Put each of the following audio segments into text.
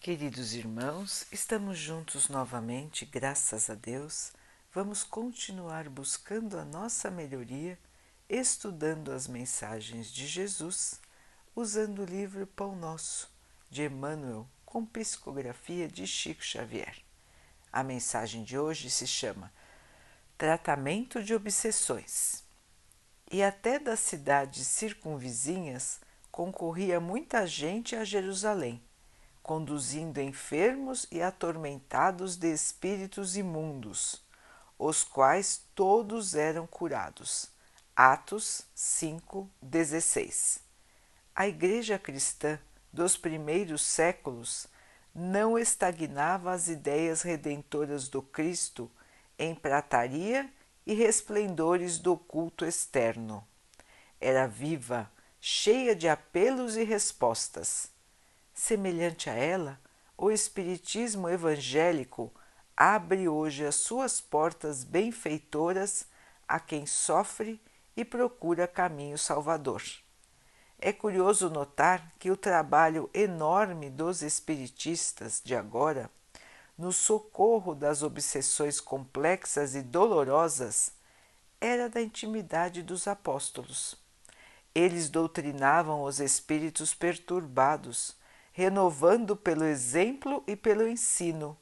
Queridos irmãos, estamos juntos novamente, graças a Deus. Vamos continuar buscando a nossa melhoria, estudando as mensagens de Jesus, usando o livro Pão Nosso, de Emmanuel, com psicografia de Chico Xavier. A mensagem de hoje se chama Tratamento de Obsessões. E até das cidades circunvizinhas concorria muita gente a Jerusalém conduzindo enfermos e atormentados de espíritos imundos, os quais todos eram curados. Atos 5:16. A Igreja cristã dos primeiros séculos não estagnava as ideias redentoras do Cristo em prataria e resplendores do culto externo. Era viva, cheia de apelos e respostas Semelhante a ela, o Espiritismo evangélico abre hoje as suas portas benfeitoras a quem sofre e procura caminho salvador. É curioso notar que o trabalho enorme dos espiritistas de agora, no socorro das obsessões complexas e dolorosas, era da intimidade dos apóstolos. Eles doutrinavam os espíritos perturbados, renovando pelo exemplo e pelo ensino,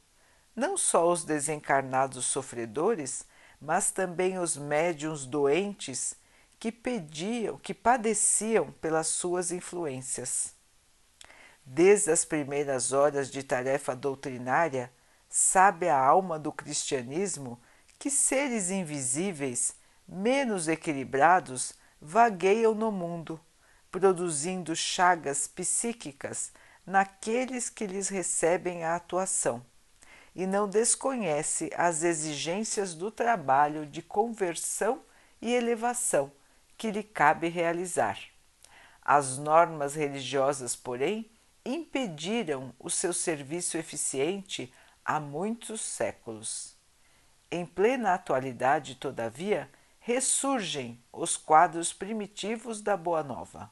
não só os desencarnados sofredores, mas também os médiuns doentes que pediam, que padeciam pelas suas influências. Desde as primeiras horas de tarefa doutrinária, sabe a alma do cristianismo que seres invisíveis, menos equilibrados, vagueiam no mundo, produzindo chagas psíquicas naqueles que lhes recebem a atuação e não desconhece as exigências do trabalho de conversão e elevação que lhe cabe realizar. As normas religiosas, porém, impediram o seu serviço eficiente há muitos séculos. Em plena atualidade, todavia, ressurgem os quadros primitivos da Boa Nova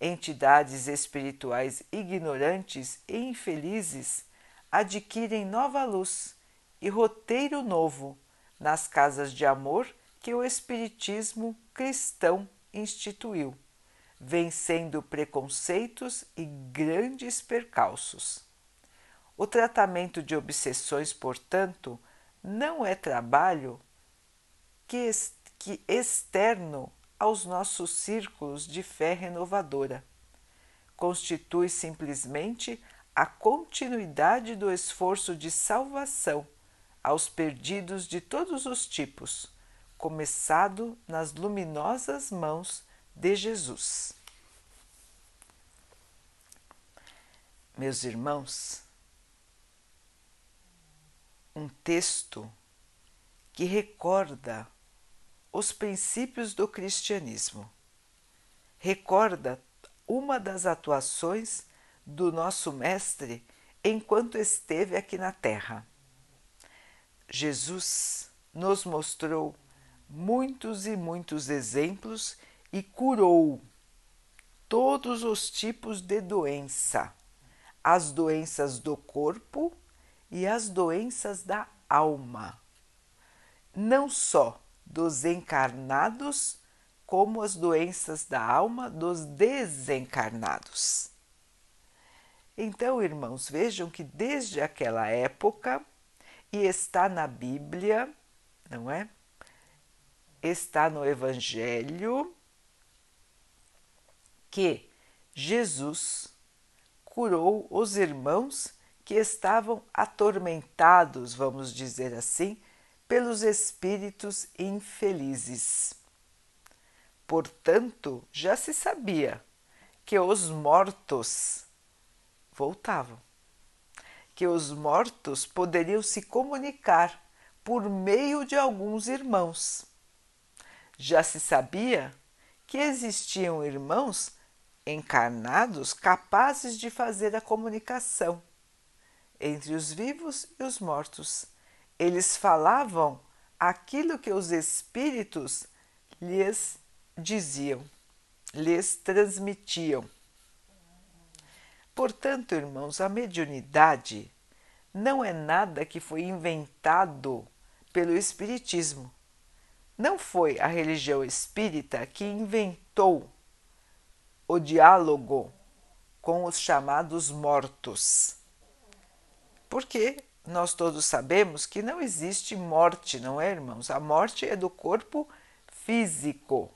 entidades espirituais ignorantes e infelizes adquirem nova luz e roteiro novo nas casas de amor que o Espiritismo cristão instituiu, vencendo preconceitos e grandes percalços. O tratamento de obsessões, portanto, não é trabalho que, externo aos nossos círculos de fé renovadora. Constitui simplesmente a continuidade do esforço de salvação aos perdidos de todos os tipos, começado nas luminosas mãos de Jesus. Meus irmãos, um texto que recorda os princípios do cristianismo. Recorda uma das atuações do nosso Mestre enquanto esteve aqui na Terra. Jesus nos mostrou muitos e muitos exemplos e curou todos os tipos de doença, as doenças do corpo e as doenças da alma. Não só dos encarnados, como as doenças da alma dos desencarnados. Então, irmãos, vejam que desde aquela época, e está na Bíblia, não é? Está no Evangelho, que Jesus curou os irmãos que estavam atormentados, vamos dizer assim, pelos espíritos infelizes. Portanto, já se sabia que os mortos voltavam, que os mortos poderiam se comunicar por meio de alguns irmãos. Já se sabia que existiam irmãos encarnados capazes de fazer a comunicação entre os vivos e os mortos eles falavam aquilo que os espíritos lhes diziam, lhes transmitiam. Portanto, irmãos, a mediunidade não é nada que foi inventado pelo Espiritismo. Não foi a religião espírita que inventou o diálogo com os chamados mortos. Porque nós todos sabemos que não existe morte, não é, irmãos? A morte é do corpo físico,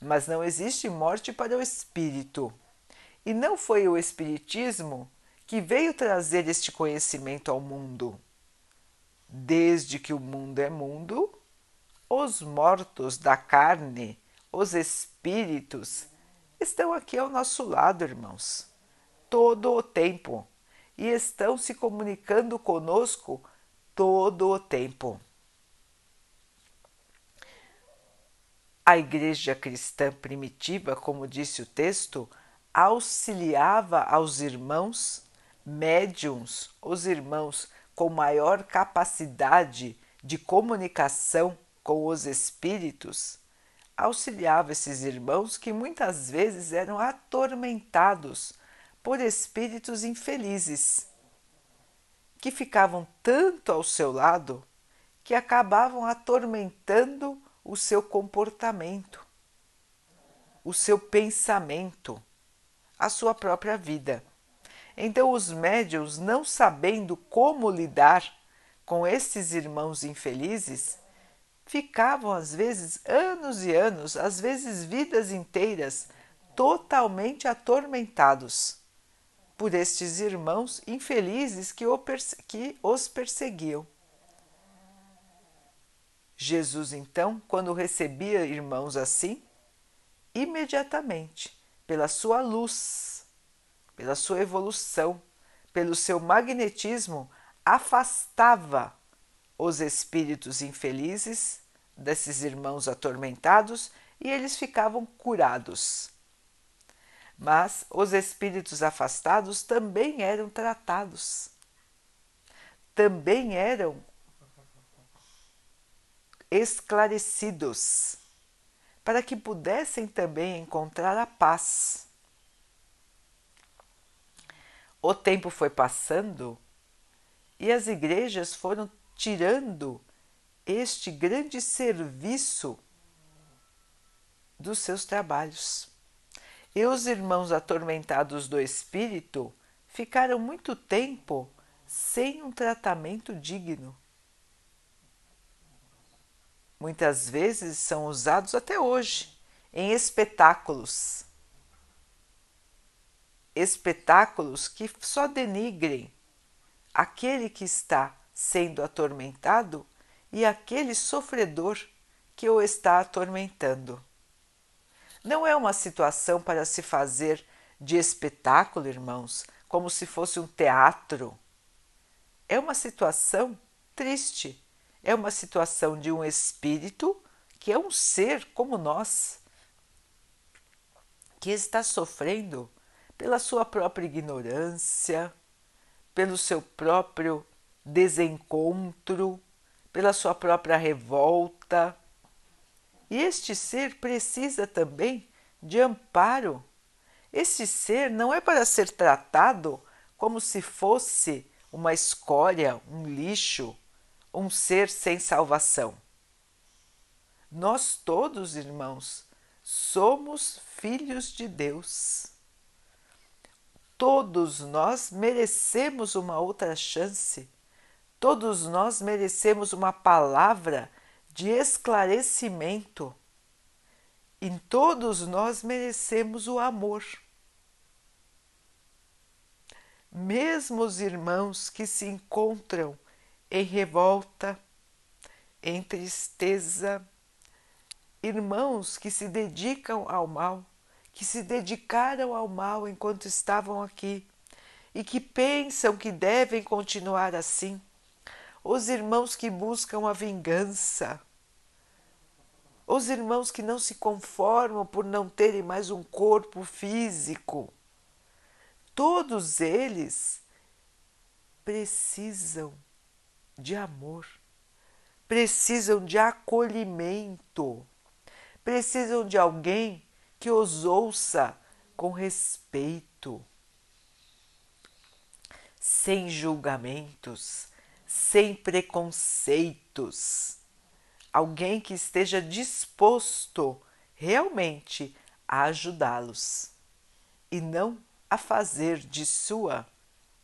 mas não existe morte para o espírito. E não foi o Espiritismo que veio trazer este conhecimento ao mundo. Desde que o mundo é mundo, os mortos da carne, os espíritos, estão aqui ao nosso lado, irmãos, todo o tempo e estão se comunicando conosco todo o tempo. A igreja cristã primitiva, como disse o texto, auxiliava aos irmãos médiums, os irmãos com maior capacidade de comunicação com os espíritos, auxiliava esses irmãos que muitas vezes eram atormentados por espíritos infelizes, que ficavam tanto ao seu lado que acabavam atormentando o seu comportamento, o seu pensamento, a sua própria vida. Então, os médios, não sabendo como lidar com esses irmãos infelizes, ficavam às vezes anos e anos, às vezes vidas inteiras, totalmente atormentados por estes irmãos infelizes que, os perseguiam. Jesus, então, quando recebia irmãos assim, imediatamente, pela sua luz, pela sua evolução, pelo seu magnetismo, afastava os espíritos infelizes desses irmãos atormentados e eles ficavam curados. Mas os espíritos afastados também eram tratados, também eram esclarecidos, para que pudessem também encontrar a paz. O tempo foi passando e as igrejas foram tirando este grande serviço dos seus trabalhos. E os irmãos atormentados do espírito ficaram muito tempo sem um tratamento digno muitas vezes são usados até hoje em espetáculos. Espetáculos que só denigrem aquele que está sendo atormentado e aquele sofredor que o está atormentando. Não é uma situação para se fazer de espetáculo, irmãos, como se fosse um teatro. É uma situação triste é uma situação de um espírito que é um ser como nós, que está sofrendo pela sua própria ignorância, pelo seu próprio desencontro, pela sua própria revolta. E este ser precisa também de amparo. Este ser não é para ser tratado como se fosse uma escória, um lixo, um ser sem salvação. Nós todos, irmãos, somos filhos de Deus. Todos nós merecemos uma outra chance. Todos nós merecemos uma palavra de esclarecimento. E todos nós merecemos o amor. Mesmo os irmãos que se encontram em revolta, em tristeza, irmãos que se dedicam ao mal, que se dedicaram ao mal enquanto estavam aqui e que pensam que devem continuar assim, os irmãos que buscam a vingança, os irmãos que não se conformam por não terem mais um corpo físico, todos eles precisam de amor, precisam de acolhimento, precisam de alguém que os ouça com respeito. sem julgamentos, sem preconceitos. Alguém que esteja disposto realmente a ajudá-los e não a fazer de sua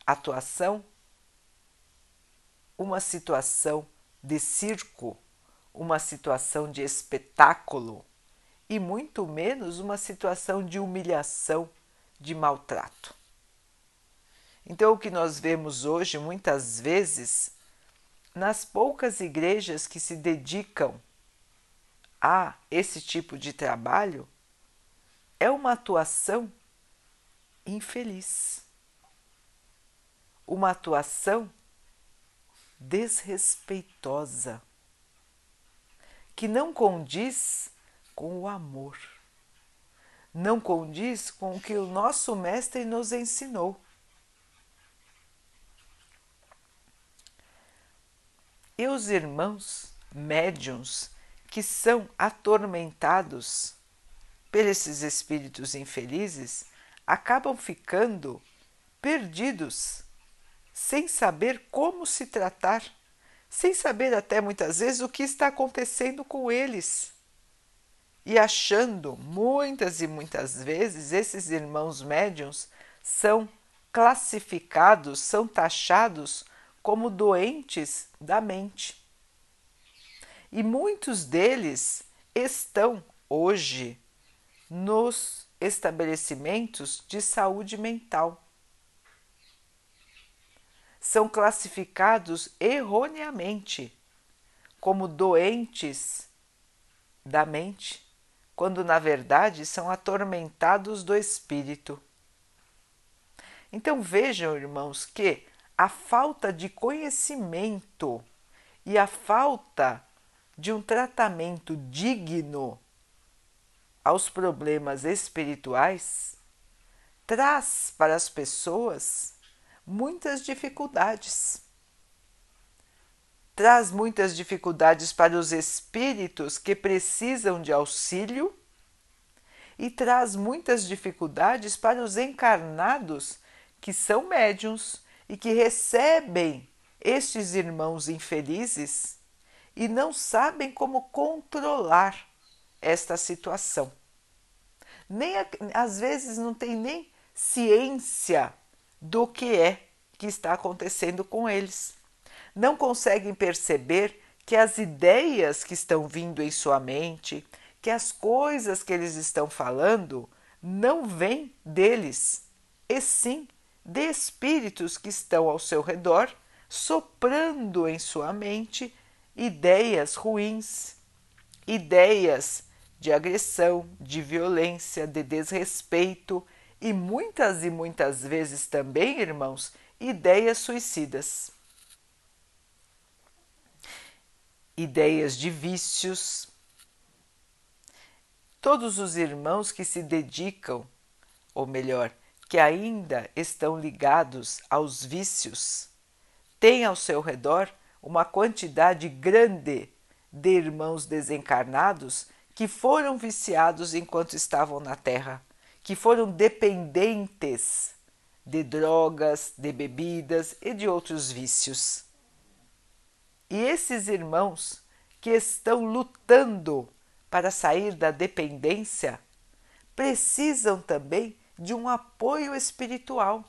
atuação uma situação de circo, uma situação de espetáculo e muito menos uma situação de humilhação, de maltrato. Então, o que nós vemos hoje, muitas vezes, nas poucas igrejas que se dedicam a esse tipo de trabalho, é uma atuação infeliz, uma atuação desrespeitosa, que não condiz com o amor, não condiz com o que o nosso Mestre nos ensinou. E os irmãos médiums que são atormentados por esses espíritos infelizes acabam ficando perdidos sem saber como se tratar, sem saber até muitas vezes o que está acontecendo com eles. E achando muitas e muitas vezes esses irmãos médiums são classificados, são taxados como doentes da mente. E muitos deles estão hoje nos estabelecimentos de saúde mental são classificados erroneamente como doentes da mente, quando na verdade são atormentados do espírito. Então vejam, irmãos, que a falta de conhecimento e a falta de um tratamento digno aos problemas espirituais traz para as pessoas muitas dificuldades. Traz muitas dificuldades para os espíritos que precisam de auxílio e traz muitas dificuldades para os encarnados que são médiums e que recebem estes irmãos infelizes e não sabem como controlar esta situação. Nem às vezes não tem nem ciência do que é que está acontecendo com eles. Não conseguem perceber que as ideias que estão vindo em sua mente, que as coisas que eles estão falando, não vêm deles, e sim de espíritos que estão ao seu redor, soprando em sua mente ideias ruins, ideias de agressão, de violência, de desrespeito e muitas e muitas vezes também, irmãos, ideias suicidas. Ideias de vícios. Todos os irmãos que se dedicam, ou melhor, que ainda estão ligados aos vícios, têm ao seu redor uma quantidade grande de irmãos desencarnados que foram viciados enquanto estavam na Terra que foram dependentes de drogas, de bebidas e de outros vícios. E esses irmãos que estão lutando para sair da dependência precisam também de um apoio espiritual.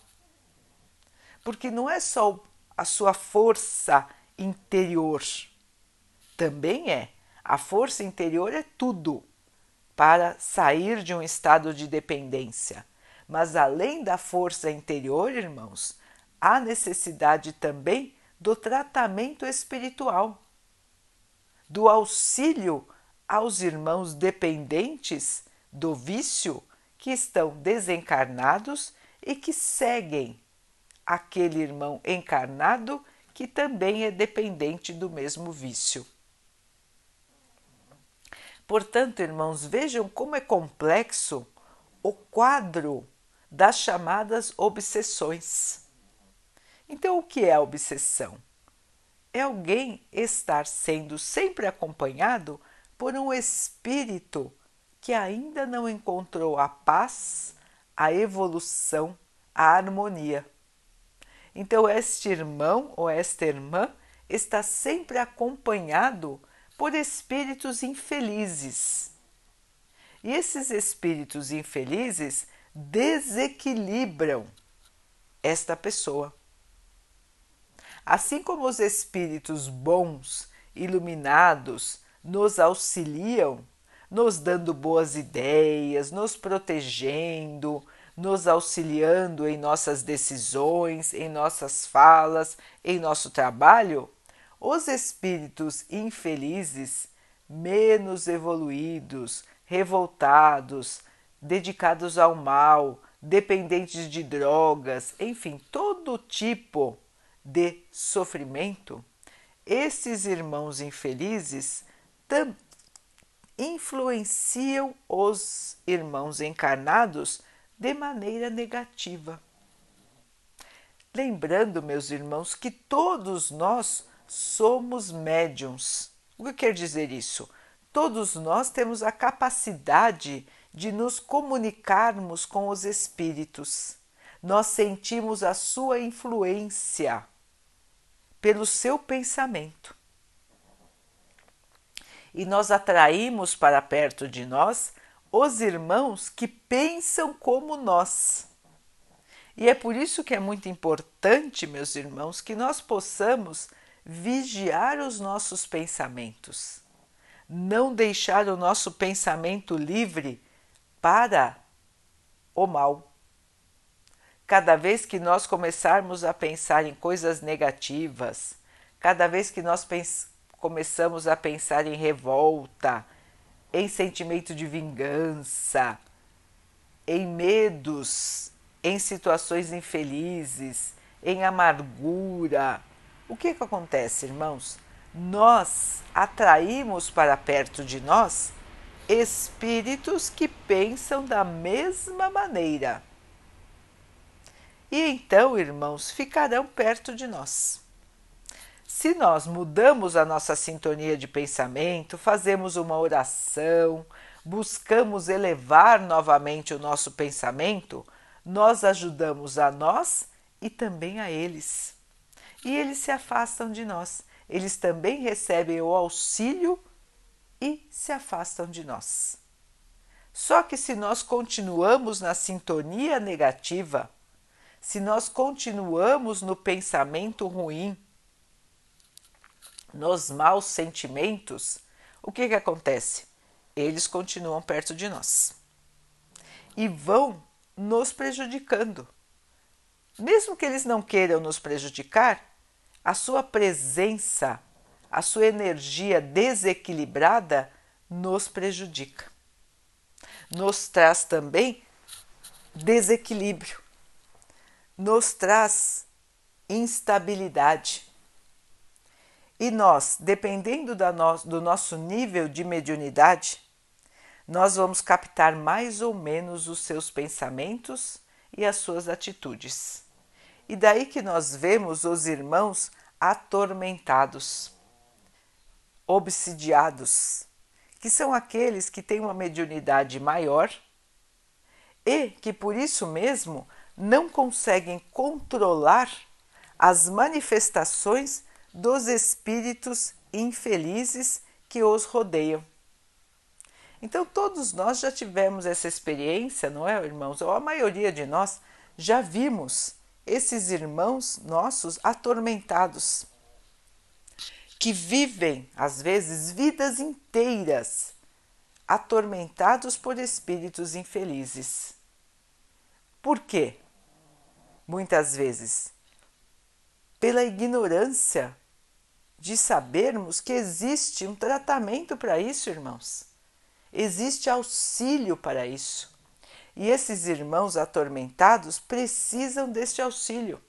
Porque não é só a sua força interior, também é. A força interior é tudo para sair de um estado de dependência. Mas além da força interior, irmãos, há necessidade também do tratamento espiritual, do auxílio aos irmãos dependentes do vício que estão desencarnados e que seguem aquele irmão encarnado que também é dependente do mesmo vício. Portanto, irmãos, vejam como é complexo o quadro das chamadas obsessões. Então, o que é a obsessão? É alguém estar sendo sempre acompanhado por um espírito que ainda não encontrou a paz, a evolução, a harmonia. Então, este irmão ou esta irmã está sempre acompanhado por espíritos infelizes. E esses espíritos infelizes desequilibram esta pessoa. Assim como os espíritos bons, iluminados, nos auxiliam, nos dando boas ideias, nos protegendo, nos auxiliando em nossas decisões, em nossas falas, em nosso trabalho, os espíritos infelizes, menos evoluídos, revoltados, dedicados ao mal, dependentes de drogas, enfim, todo tipo de sofrimento, esses irmãos infelizes tam, influenciam os irmãos encarnados de maneira negativa. Lembrando, meus irmãos, que todos nós somos médiums. O que quer dizer isso? Todos nós temos a capacidade de nos comunicarmos com os espíritos. Nós sentimos a sua influência pelo seu pensamento. E nós atraímos para perto de nós os irmãos que pensam como nós. E é por isso que é muito importante, meus irmãos, que nós possamos vigiar os nossos pensamentos, não deixar o nosso pensamento livre para o mal. Cada vez que nós começarmos a pensar em coisas negativas, cada vez que nós começamos a pensar em revolta, em sentimento de vingança, em medos, em situações infelizes, em amargura, o que, que acontece, irmãos? Nós atraímos para perto de nós espíritos que pensam da mesma maneira. E então, irmãos, ficarão perto de nós. Se nós mudamos a nossa sintonia de pensamento, fazemos uma oração, buscamos elevar novamente o nosso pensamento, nós ajudamos a nós e também a eles. E eles se afastam de nós. Eles também recebem o auxílio e se afastam de nós. Só que se nós continuamos na sintonia negativa, se nós continuamos no pensamento ruim, nos maus sentimentos, o que, que acontece? Eles continuam perto de nós e vão nos prejudicando. Mesmo que eles não queiram nos prejudicar, a sua presença a sua energia desequilibrada nos prejudica. Nos traz também desequilíbrio, nos traz instabilidade. E nós, dependendo no, do nosso nível de mediunidade, nós vamos captar mais ou menos os seus pensamentos e as suas atitudes. E daí que nós vemos os irmãos atormentados obsidiados, que são aqueles que têm uma mediunidade maior e que por isso mesmo não conseguem controlar as manifestações dos espíritos infelizes que os rodeiam. Então, todos nós já tivemos essa experiência, não é, irmãos? Ou a maioria de nós já vimos esses irmãos nossos atormentados que vivem, às vezes, vidas inteiras atormentados por espíritos infelizes. Por quê? Muitas vezes pela ignorância de sabermos que existe um tratamento para isso, irmãos. Existe auxílio para isso. E esses irmãos atormentados precisam deste auxílio.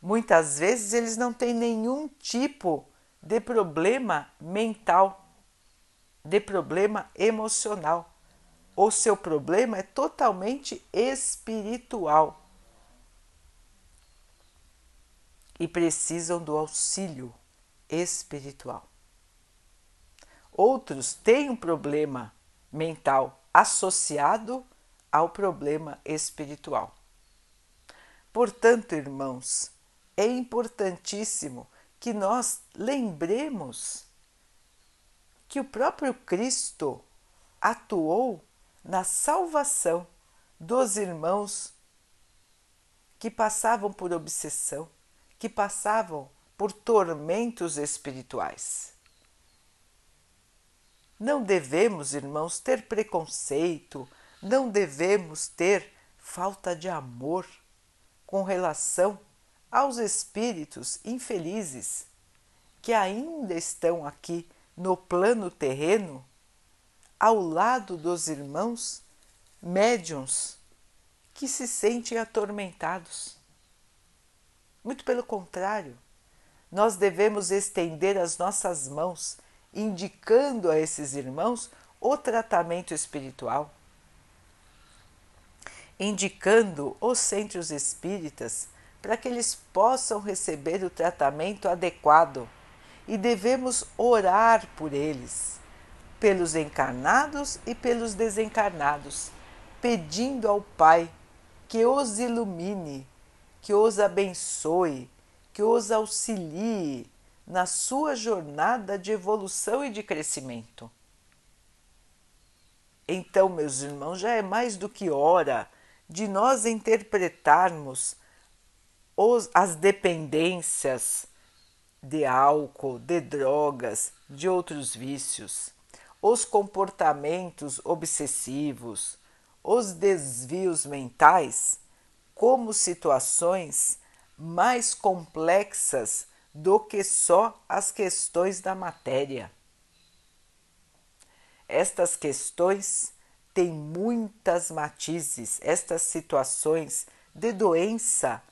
Muitas vezes eles não têm nenhum tipo de problema mental, de problema emocional. O seu problema é totalmente espiritual. E precisam do auxílio espiritual. Outros têm um problema mental associado ao problema espiritual. Portanto, irmãos, é importantíssimo que nós lembremos que o próprio Cristo atuou na salvação dos irmãos que passavam por obsessão, que passavam por tormentos espirituais. Não devemos, irmãos, ter preconceito, não devemos ter falta de amor com relação aos espíritos infelizes que ainda estão aqui no plano terreno, ao lado dos irmãos médiums que se sentem atormentados. Muito pelo contrário, nós devemos estender as nossas mãos, indicando a esses irmãos o tratamento espiritual, indicando os centros espíritas para que eles possam receber o tratamento adequado. E devemos orar por eles, pelos encarnados e pelos desencarnados, pedindo ao Pai que os ilumine, que os abençoe, que os auxilie na sua jornada de evolução e de crescimento. Então, meus irmãos, já é mais do que hora de nós interpretarmos os, as dependências de álcool, de drogas, de outros vícios, os comportamentos obsessivos, os desvios mentais como situações mais complexas do que só as questões da matéria. Estas questões têm muitas matizes, estas situações de doença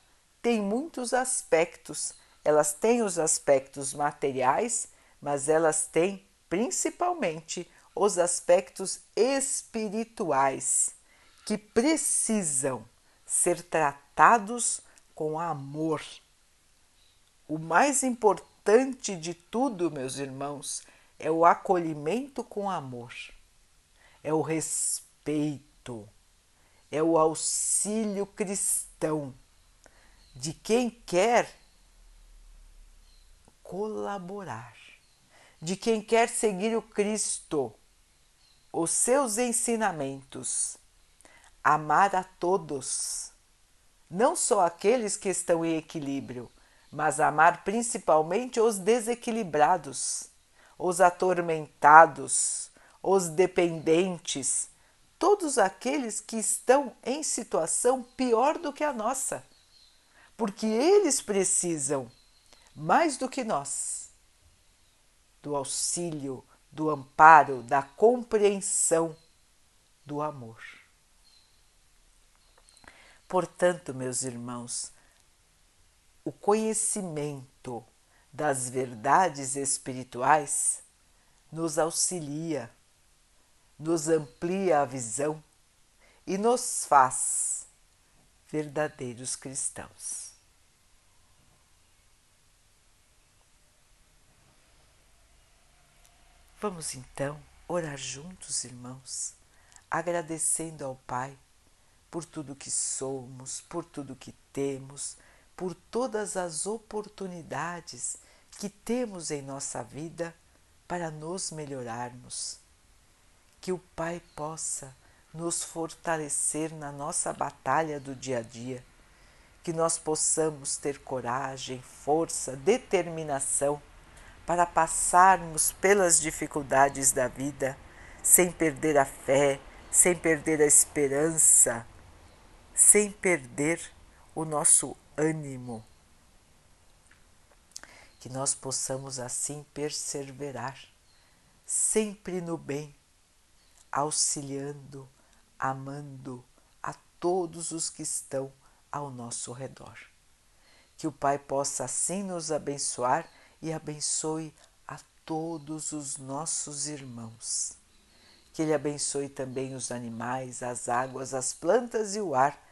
têm muitos aspectos. Elas têm os aspectos materiais, mas elas têm principalmente os aspectos espirituais que precisam ser tratados com amor. O mais importante de tudo, meus irmãos, é o acolhimento com amor, é o respeito, é o auxílio cristão de quem quer colaborar, de quem quer seguir o Cristo, os seus ensinamentos amar a todos, não só aqueles que estão em equilíbrio, mas amar principalmente os desequilibrados, os atormentados, os dependentes, todos aqueles que estão em situação pior do que a nossa, porque eles precisam, mais do que nós, do auxílio, do amparo, da compreensão, do amor. Portanto, meus irmãos, o conhecimento das verdades espirituais nos auxilia, nos amplia a visão e nos faz verdadeiros cristãos. Vamos então orar juntos, irmãos, agradecendo ao Pai por tudo que somos, por tudo que temos, por todas as oportunidades que temos em nossa vida para nos melhorarmos. Que o Pai possa nos fortalecer na nossa batalha do dia a dia, que nós possamos ter coragem, força, determinação para passarmos pelas dificuldades da vida sem perder a fé, sem perder a esperança, sem perder o nosso ânimo. Que nós possamos assim perseverar, sempre no bem, auxiliando, amando a todos os que estão ao nosso redor. Que o Pai possa assim nos abençoar e abençoe a todos os nossos irmãos. Que Ele abençoe também os animais, as águas, as plantas e o ar